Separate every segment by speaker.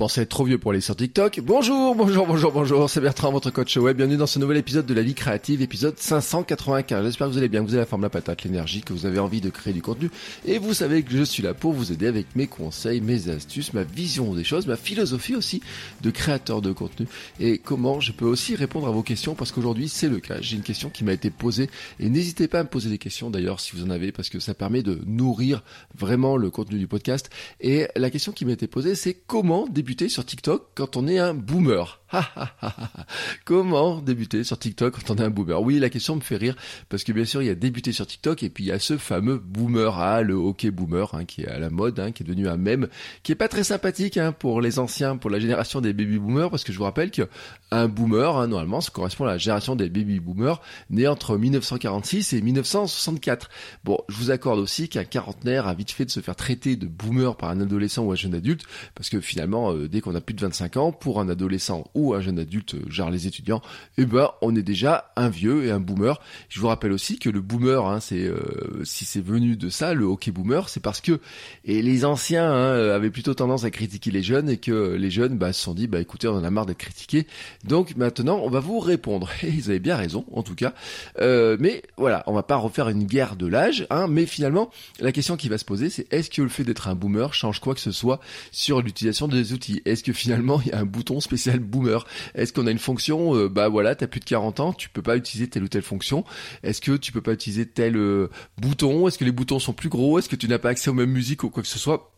Speaker 1: Pensez être trop vieux pour aller sur TikTok Bonjour, bonjour, bonjour, bonjour, c'est Bertrand, votre coach web. Bienvenue dans ce nouvel épisode de la vie créative, épisode 595. J'espère que vous allez bien, que vous avez la forme, la patate, l'énergie, que vous avez envie de créer du contenu. Et vous savez que je suis là pour vous aider avec mes conseils, mes astuces, ma vision des choses, ma philosophie aussi de créateur de contenu. Et comment je peux aussi répondre à vos questions parce qu'aujourd'hui c'est le cas. J'ai une question qui m'a été posée et n'hésitez pas à me poser des questions d'ailleurs si vous en avez parce que ça permet de nourrir vraiment le contenu du podcast. Et la question qui m'a été posée c'est comment débuter sur TikTok quand on est un boomer Comment débuter sur TikTok quand on est un boomer? Oui, la question me fait rire parce que bien sûr il y a débuter sur TikTok et puis il y a ce fameux boomer, ah, le hockey boomer hein, qui est à la mode, hein, qui est devenu un mème, qui est pas très sympathique hein, pour les anciens, pour la génération des baby boomers parce que je vous rappelle que un boomer, normalement, ça correspond à la génération des baby boomers nés entre 1946 et 1964. Bon, je vous accorde aussi qu'un quarantenaire a vite fait de se faire traiter de boomer par un adolescent ou un jeune adulte parce que finalement, euh, dès qu'on a plus de 25 ans, pour un adolescent ou un jeune adulte, genre les étudiants, eh ben on est déjà un vieux et un boomer. Je vous rappelle aussi que le boomer, hein, c'est euh, si c'est venu de ça, le hockey boomer, c'est parce que et les anciens hein, avaient plutôt tendance à critiquer les jeunes et que les jeunes bah, se sont dit bah écoutez on en a marre d'être critiqués, donc maintenant on va vous répondre. Et ils avaient bien raison en tout cas. Euh, mais voilà, on va pas refaire une guerre de l'âge, hein, mais finalement la question qui va se poser c'est est-ce que le fait d'être un boomer change quoi que ce soit sur l'utilisation des outils? Est-ce que finalement il y a un bouton spécial boomer? Est-ce qu'on a une fonction euh, Bah voilà, t'as plus de 40 ans, tu peux pas utiliser telle ou telle fonction. Est-ce que tu peux pas utiliser tel euh, bouton? Est-ce que les boutons sont plus gros? Est-ce que tu n'as pas accès aux mêmes musiques ou quoi que ce soit?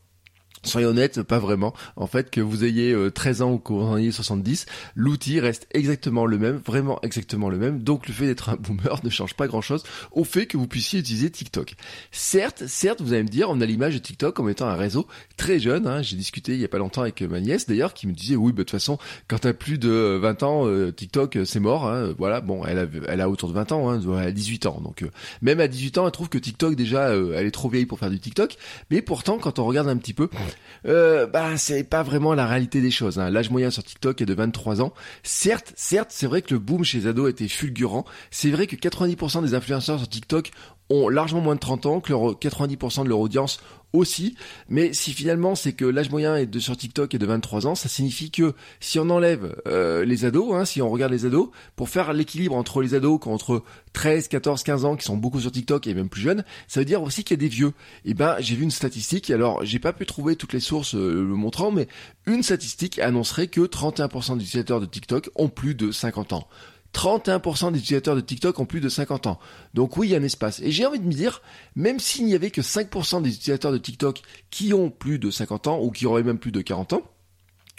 Speaker 1: Soyez honnête, pas vraiment. En fait, que vous ayez 13 ans ou que vous en ayez 70, l'outil reste exactement le même, vraiment exactement le même. Donc le fait d'être un boomer ne change pas grand-chose au fait que vous puissiez utiliser TikTok. Certes, certes, vous allez me dire, on a l'image de TikTok comme étant un réseau très jeune. Hein. J'ai discuté il y a pas longtemps avec ma nièce d'ailleurs qui me disait, oui, bah, de toute façon, quand t'as plus de 20 ans, euh, TikTok c'est mort. Hein. Voilà, bon, elle a, elle a autour de 20 ans, hein, elle a 18 ans. Donc euh, même à 18 ans, elle trouve que TikTok déjà, euh, elle est trop vieille pour faire du TikTok. Mais pourtant, quand on regarde un petit peu, euh, bah c'est pas vraiment la réalité des choses. Hein. L'âge moyen sur TikTok est de 23 ans. Certes, certes, c'est vrai que le boom chez les ados était fulgurant. C'est vrai que 90% des influenceurs sur TikTok ont largement moins de 30 ans, que leur 90% de leur audience aussi. Mais si finalement c'est que l'âge moyen est de sur TikTok est de 23 ans, ça signifie que si on enlève euh, les ados, hein, si on regarde les ados, pour faire l'équilibre entre les ados qui entre 13, 14, 15 ans, qui sont beaucoup sur TikTok et même plus jeunes, ça veut dire aussi qu'il y a des vieux. Et ben j'ai vu une statistique, alors j'ai pas pu trouver toutes les sources euh, le montrant, mais une statistique annoncerait que 31% des utilisateurs de TikTok ont plus de 50 ans. 31% des utilisateurs de TikTok ont plus de 50 ans. Donc oui, il y a un espace. Et j'ai envie de me dire, même s'il n'y avait que 5% des utilisateurs de TikTok qui ont plus de 50 ans ou qui auraient même plus de 40 ans,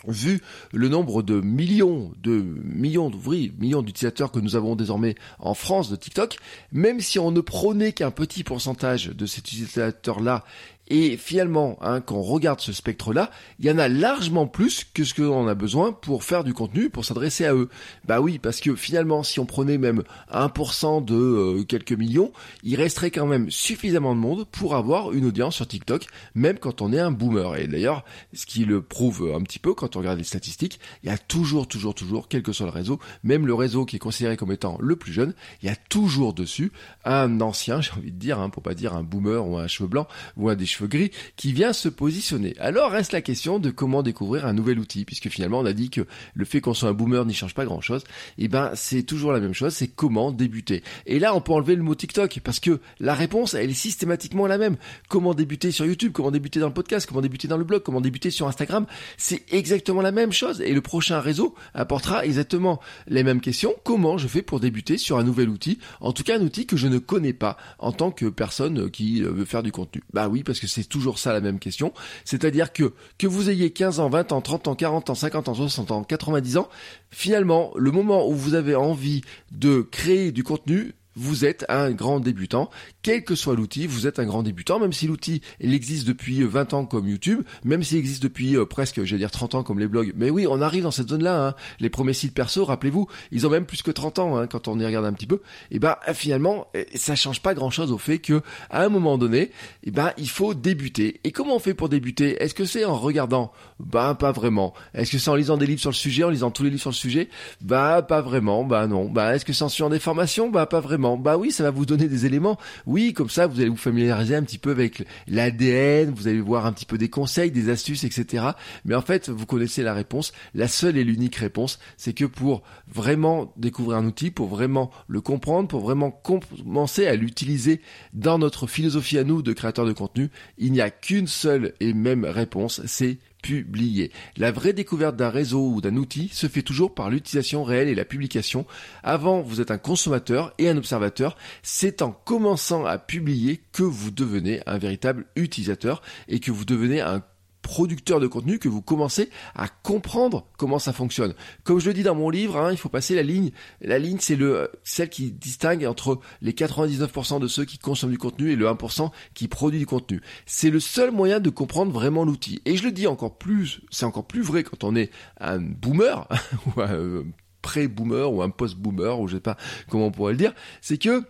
Speaker 1: vu le nombre de millions de millions d'ouvriers, millions d'utilisateurs que nous avons désormais en France de TikTok, même si on ne prônait qu'un petit pourcentage de ces utilisateurs-là et finalement, hein, quand on regarde ce spectre-là, il y en a largement plus que ce que l'on a besoin pour faire du contenu, pour s'adresser à eux. Bah oui, parce que finalement, si on prenait même 1% de euh, quelques millions, il resterait quand même suffisamment de monde pour avoir une audience sur TikTok, même quand on est un boomer. Et d'ailleurs, ce qui le prouve un petit peu quand on regarde les statistiques, il y a toujours, toujours, toujours, quel que soit le réseau, même le réseau qui est considéré comme étant le plus jeune, il y a toujours dessus un ancien, j'ai envie de dire, hein, pour pas dire un boomer ou un cheveu blanc ou un des cheveux gris qui vient se positionner. Alors reste la question de comment découvrir un nouvel outil, puisque finalement on a dit que le fait qu'on soit un boomer n'y change pas grand chose. Et eh ben c'est toujours la même chose, c'est comment débuter. Et là on peut enlever le mot TikTok parce que la réponse elle est systématiquement la même. Comment débuter sur YouTube, comment débuter dans le podcast, comment débuter dans le blog, comment débuter sur Instagram, c'est exactement la même chose. Et le prochain réseau apportera exactement les mêmes questions. Comment je fais pour débuter sur un nouvel outil, en tout cas un outil que je ne connais pas en tant que personne qui veut faire du contenu. Bah oui parce que c'est toujours ça la même question. C'est-à-dire que que vous ayez 15 ans, 20 ans, 30 ans, 40 ans, 50 ans, 60 ans, 90 ans, finalement, le moment où vous avez envie de créer du contenu, vous êtes un grand débutant. Quel que soit l'outil, vous êtes un grand débutant, même si l'outil, il existe depuis 20 ans comme YouTube, même s'il existe depuis euh, presque, j'allais dire 30 ans comme les blogs. Mais oui, on arrive dans cette zone-là. Hein. Les premiers sites perso, rappelez-vous, ils ont même plus que 30 ans hein, quand on y regarde un petit peu. Et ben finalement, eh, ça change pas grand-chose au fait que à un moment donné, et ben il faut débuter. Et comment on fait pour débuter? Est-ce que c'est en regardant? Ben pas vraiment. Est-ce que c'est en lisant des livres sur le sujet, en lisant tous les livres sur le sujet? Bah pas vraiment. Bah non. Bah est-ce que c'est en suivant des formations? Bah pas vraiment. Bah oui, ça va vous donner des éléments. Oui, comme ça vous allez vous familiariser un petit peu avec l'ADN, vous allez voir un petit peu des conseils, des astuces, etc. Mais en fait, vous connaissez la réponse. La seule et l'unique réponse, c'est que pour vraiment découvrir un outil, pour vraiment le comprendre, pour vraiment commencer à l'utiliser dans notre philosophie à nous de créateurs de contenu, il n'y a qu'une seule et même réponse, c'est La vraie découverte d'un réseau ou d'un outil se fait toujours par l'utilisation réelle et la publication. Avant, vous êtes un consommateur et un observateur. C'est en commençant à publier que vous devenez un véritable utilisateur et que vous devenez un producteur de contenu que vous commencez à comprendre comment ça fonctionne. Comme je le dis dans mon livre, hein, il faut passer la ligne. La ligne, c'est le celle qui distingue entre les 99% de ceux qui consomment du contenu et le 1% qui produit du contenu. C'est le seul moyen de comprendre vraiment l'outil. Et je le dis encore plus, c'est encore plus vrai quand on est un boomer ou un pré-boomer ou un post-boomer ou je sais pas comment on pourrait le dire, c'est que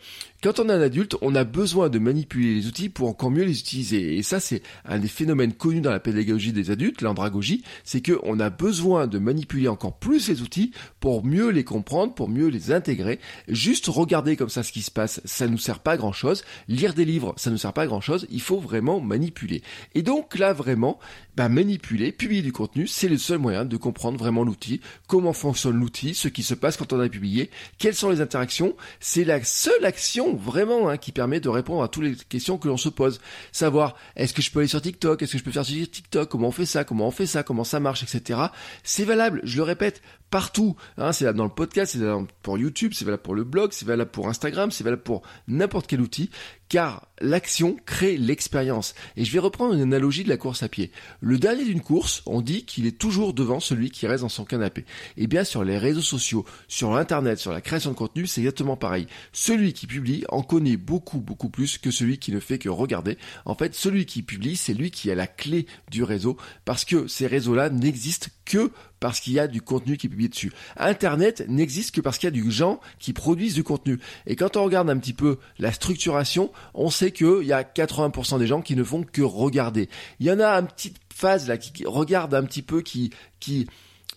Speaker 1: quand on est un adulte, on a besoin de manipuler les outils pour encore mieux les utiliser. Et ça, c'est un des phénomènes connus dans la pédagogie des adultes, l'andragogie, c'est qu'on a besoin de manipuler encore plus les outils pour mieux les comprendre, pour mieux les intégrer. Juste regarder comme ça ce qui se passe, ça nous sert pas à grand chose. Lire des livres, ça nous sert pas à grand chose. Il faut vraiment manipuler. Et donc là, vraiment, bah, manipuler, publier du contenu, c'est le seul moyen de comprendre vraiment l'outil, comment fonctionne l'outil, ce qui se passe quand on a publié, quelles sont les interactions? C'est la seule action vraiment hein, qui permet de répondre à toutes les questions que l'on se pose. Savoir est-ce que je peux aller sur TikTok, est-ce que je peux faire sur TikTok, comment on fait ça, comment on fait ça, comment ça marche, etc. C'est valable, je le répète, partout. Hein, c'est valable dans le podcast, c'est valable pour YouTube, c'est valable pour le blog, c'est valable pour Instagram, c'est valable pour n'importe quel outil, car l'action crée l'expérience. Et je vais reprendre une analogie de la course à pied. Le dernier d'une course, on dit qu'il est toujours devant celui qui reste dans son canapé. Et eh bien sur les réseaux sociaux, sur l'internet, sur la création de contenu, c'est exactement pareil. Celui qui publie en connaît beaucoup beaucoup plus que celui qui ne fait que regarder. En fait, celui qui publie, c'est lui qui a la clé du réseau parce que ces réseaux-là n'existent que parce qu'il y a du contenu qui est publié dessus. Internet n'existe que parce qu'il y a du gens qui produisent du contenu. Et quand on regarde un petit peu la structuration, on sait qu'il y a 80% des gens qui ne font que regarder. Il y en a une petite phase là qui regarde un petit peu, qui, qui,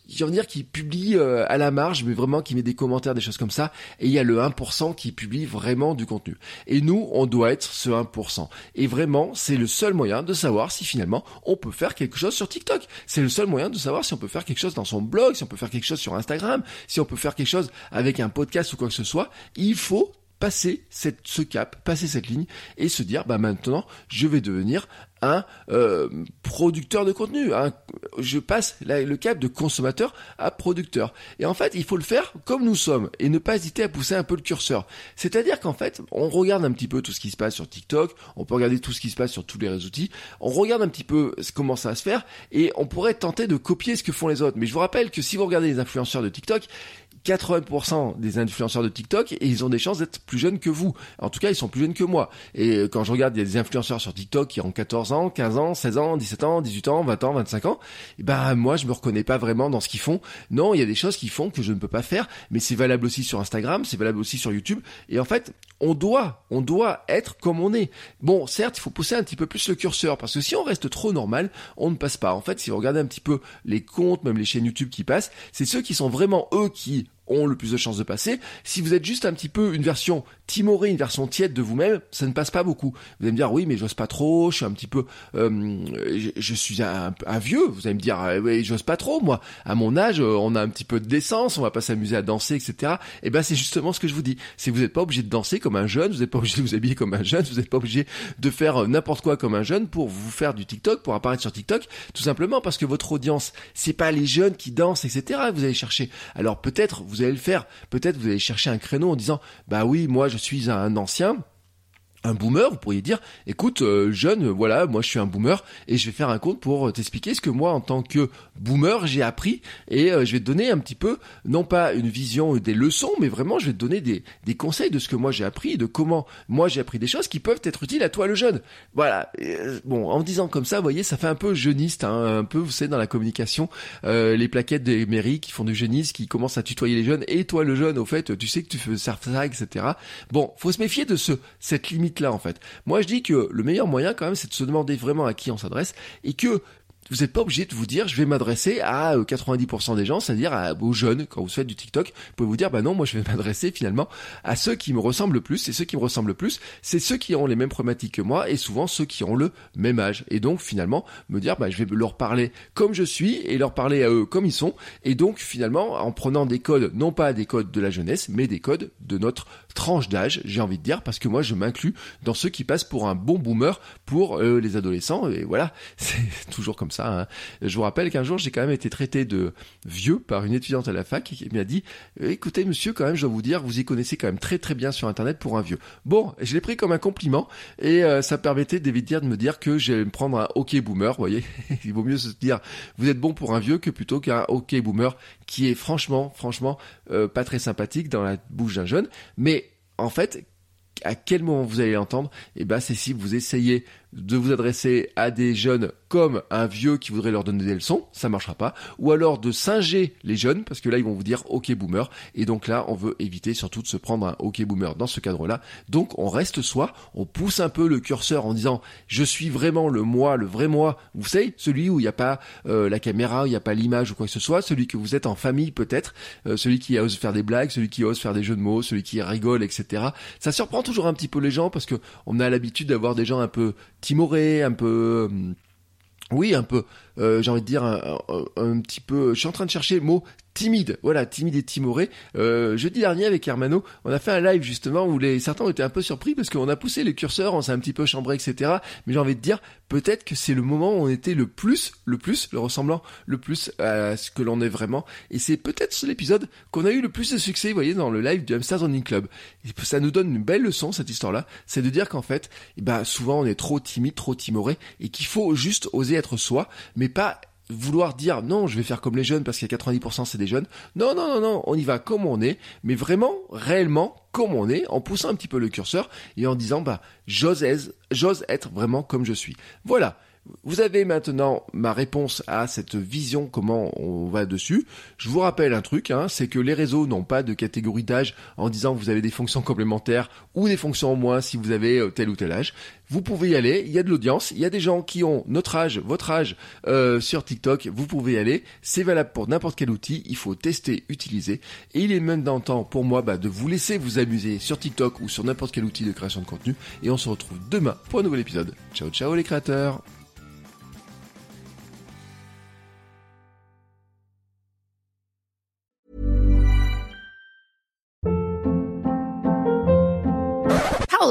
Speaker 1: je veux dire qui publie euh, à la marge, mais vraiment qui met des commentaires, des choses comme ça. Et il y a le 1% qui publie vraiment du contenu. Et nous, on doit être ce 1%. Et vraiment, c'est le seul moyen de savoir si finalement on peut faire quelque chose sur TikTok. C'est le seul moyen de savoir si on peut faire quelque chose dans son blog, si on peut faire quelque chose sur Instagram, si on peut faire quelque chose avec un podcast ou quoi que ce soit. Il faut passer ce cap, passer cette ligne et se dire bah maintenant je vais devenir un euh, producteur de contenu. je passe le cap de consommateur à producteur. Et en fait, il faut le faire comme nous sommes et ne pas hésiter à pousser un peu le curseur. C'est-à-dire qu'en fait, on regarde un petit peu tout ce qui se passe sur TikTok, on peut regarder tout ce qui se passe sur tous les réseaux outils, on regarde un petit peu comment ça va se faire et on pourrait tenter de copier ce que font les autres. Mais je vous rappelle que si vous regardez les influenceurs de TikTok, 80% des influenceurs de TikTok et ils ont des chances d'être plus jeunes que vous. En tout cas, ils sont plus jeunes que moi. Et quand je regarde, il y a des influenceurs sur TikTok qui ont 14 ans, 15 ans, 16 ans, 17 ans, 18 ans, 20 ans, 25 ans. Et ben moi, je me reconnais pas vraiment dans ce qu'ils font. Non, il y a des choses qu'ils font que je ne peux pas faire, mais c'est valable aussi sur Instagram, c'est valable aussi sur YouTube. Et en fait, on doit, on doit être comme on est. Bon, certes, il faut pousser un petit peu plus le curseur parce que si on reste trop normal, on ne passe pas. En fait, si vous regardez un petit peu les comptes, même les chaînes YouTube qui passent, c'est ceux qui sont vraiment eux qui ont le plus de chances de passer. Si vous êtes juste un petit peu une version timorée, une version tiède de vous-même, ça ne passe pas beaucoup. Vous allez me dire oui, mais j'ose pas trop, je suis un petit peu, euh, je, suis un, vieux. Vous allez me dire euh, oui, j'ose pas trop, moi. À mon âge, euh, on a un petit peu de décence, on va pas s'amuser à danser, etc. Et eh ben c'est justement ce que je vous dis. C'est vous n'êtes pas obligé de danser comme un jeune, vous n'êtes pas obligé de vous habiller comme un jeune, vous n'êtes pas obligé de faire n'importe quoi comme un jeune pour vous faire du TikTok, pour apparaître sur TikTok, tout simplement parce que votre audience, c'est pas les jeunes qui dansent, etc. Vous allez chercher. Alors peut-être allez le faire. Peut-être vous allez chercher un créneau en disant, bah oui, moi je suis un ancien, un boomer, vous pourriez dire, écoute, euh, jeune, voilà, moi je suis un boomer et je vais faire un compte pour t'expliquer ce que moi en tant que boomer j'ai appris et euh, je vais te donner un petit peu, non pas une vision des leçons, mais vraiment je vais te donner des, des conseils de ce que moi j'ai appris, de comment moi j'ai appris des choses qui peuvent être utiles à toi le jeune. Voilà. Euh, bon, en disant comme ça, vous voyez, ça fait un peu jeuniste, hein, un peu, vous savez, dans la communication, les plaquettes des mairies qui font du jeunisme, qui commencent à tutoyer les jeunes et toi le jeune, au fait, tu sais que tu fais ça, etc. Bon, faut se méfier de ce cette limite là en fait. Moi je dis que le meilleur moyen quand même c'est de se demander vraiment à qui on s'adresse et que vous n'êtes pas obligé de vous dire je vais m'adresser à 90% euh, des gens, c'est-à-dire aux jeunes. Quand vous faites du TikTok, vous pouvez vous dire bah non, moi je vais m'adresser finalement à ceux qui me ressemblent le plus. Et ceux qui me ressemblent le plus, c'est ceux qui ont les mêmes problématiques que moi et souvent ceux qui ont le même âge. Et donc finalement me dire bah je vais leur parler comme je suis et leur parler à eux comme ils sont. Et donc finalement en prenant des codes, non pas des codes de la jeunesse, mais des codes de notre tranche d'âge, j'ai envie de dire, parce que moi je m'inclus dans ceux qui passent pour un bon boomer pour euh, les adolescents. Et voilà, c'est toujours comme ça Hein. Je vous rappelle qu'un jour, j'ai quand même été traité de vieux par une étudiante à la fac qui m'a dit "Écoutez, monsieur, quand même, je dois vous dire, vous y connaissez quand même très très bien sur Internet pour un vieux." Bon, je l'ai pris comme un compliment et euh, ça permettait d'éviter de me dire que j'allais me prendre un OK boomer. Vous voyez, il vaut mieux se dire "Vous êtes bon pour un vieux" que plutôt qu'un OK boomer qui est franchement, franchement euh, pas très sympathique dans la bouche d'un jeune. Mais en fait, à quel moment vous allez l'entendre? Eh ben, c'est si vous essayez de vous adresser à des jeunes comme un vieux qui voudrait leur donner des leçons, ça marchera pas, ou alors de singer les jeunes, parce que là ils vont vous dire ok boomer, et donc là on veut éviter surtout de se prendre un ok boomer dans ce cadre-là, donc on reste soi, on pousse un peu le curseur en disant je suis vraiment le moi, le vrai moi, vous savez, celui où il n'y a pas euh, la caméra, où il n'y a pas l'image ou quoi que ce soit, celui que vous êtes en famille peut-être, euh, celui qui ose faire des blagues, celui qui ose faire des jeux de mots, celui qui rigole, etc. Ça surprend toujours un petit peu les gens parce que on a l'habitude d'avoir des gens un peu timoré, un peu hum, oui, un peu, euh, j'ai envie de dire un, un, petit peu. Je suis en train de chercher le mot timide, voilà, timide et timoré. Euh, jeudi dernier avec Hermano, on a fait un live justement où les certains ont été un peu surpris parce qu'on a poussé les curseurs, on s'est un petit peu chambré, etc. Mais j'ai envie de dire, peut-être que c'est le moment où on était le plus, le plus, le ressemblant, le plus à ce que l'on est vraiment. Et c'est peut-être l'épisode qu'on a eu le plus de succès, vous voyez, dans le live du Hamster Running Club. Et ça nous donne une belle leçon, cette histoire-là. C'est de dire qu'en fait, eh ben, souvent on est trop timide, trop timoré et qu'il faut juste oser être soi, mais pas vouloir dire non, je vais faire comme les jeunes parce qu'il y a 90% c'est des jeunes. Non, non, non, non, on y va comme on est, mais vraiment, réellement, comme on est, en poussant un petit peu le curseur et en disant, bah, j'ose, j'ose être vraiment comme je suis. Voilà. Vous avez maintenant ma réponse à cette vision, comment on va dessus. Je vous rappelle un truc, hein, c'est que les réseaux n'ont pas de catégorie d'âge en disant que vous avez des fonctions complémentaires ou des fonctions en moins si vous avez euh, tel ou tel âge. Vous pouvez y aller, il y a de l'audience, il y a des gens qui ont notre âge, votre âge euh, sur TikTok, vous pouvez y aller. C'est valable pour n'importe quel outil, il faut tester, utiliser. Et il est maintenant temps pour moi bah, de vous laisser vous amuser sur TikTok ou sur n'importe quel outil de création de contenu. Et on se retrouve demain pour un nouvel épisode. Ciao ciao les créateurs